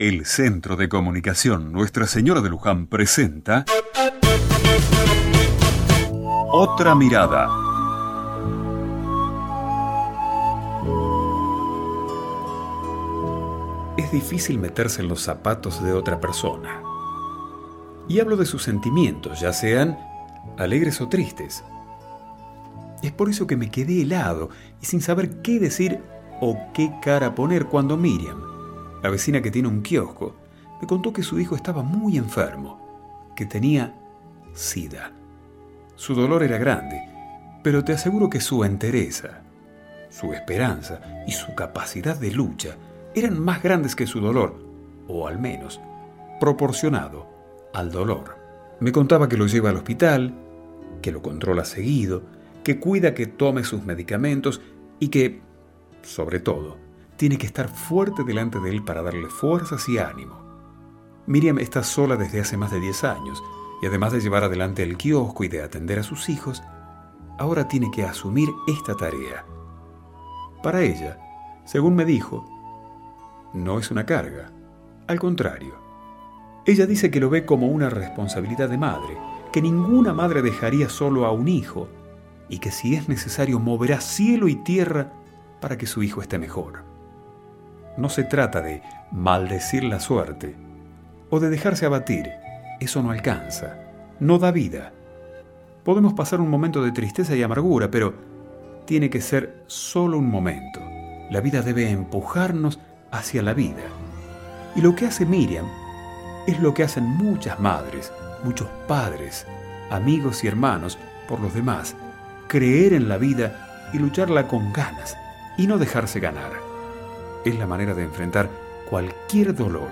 El Centro de Comunicación Nuestra Señora de Luján presenta Otra Mirada. Es difícil meterse en los zapatos de otra persona. Y hablo de sus sentimientos, ya sean alegres o tristes. Es por eso que me quedé helado y sin saber qué decir o qué cara poner cuando Miriam, la vecina que tiene un kiosco, me contó que su hijo estaba muy enfermo, que tenía sida. Su dolor era grande, pero te aseguro que su entereza, su esperanza y su capacidad de lucha eran más grandes que su dolor, o al menos proporcionado al dolor. Me contaba que lo lleva al hospital, que lo controla seguido, que cuida que tome sus medicamentos y que, sobre todo, tiene que estar fuerte delante de él para darle fuerzas y ánimo. Miriam está sola desde hace más de 10 años y además de llevar adelante el kiosco y de atender a sus hijos, ahora tiene que asumir esta tarea. Para ella, según me dijo, no es una carga, al contrario. Ella dice que lo ve como una responsabilidad de madre, que ninguna madre dejaría solo a un hijo y que si es necesario moverá cielo y tierra para que su hijo esté mejor. No se trata de maldecir la suerte o de dejarse abatir, eso no alcanza, no da vida. Podemos pasar un momento de tristeza y amargura, pero tiene que ser solo un momento. La vida debe empujarnos hacia la vida. Y lo que hace Miriam es lo que hacen muchas madres, muchos padres, amigos y hermanos por los demás, creer en la vida y lucharla con ganas y no dejarse ganar. Es la manera de enfrentar cualquier dolor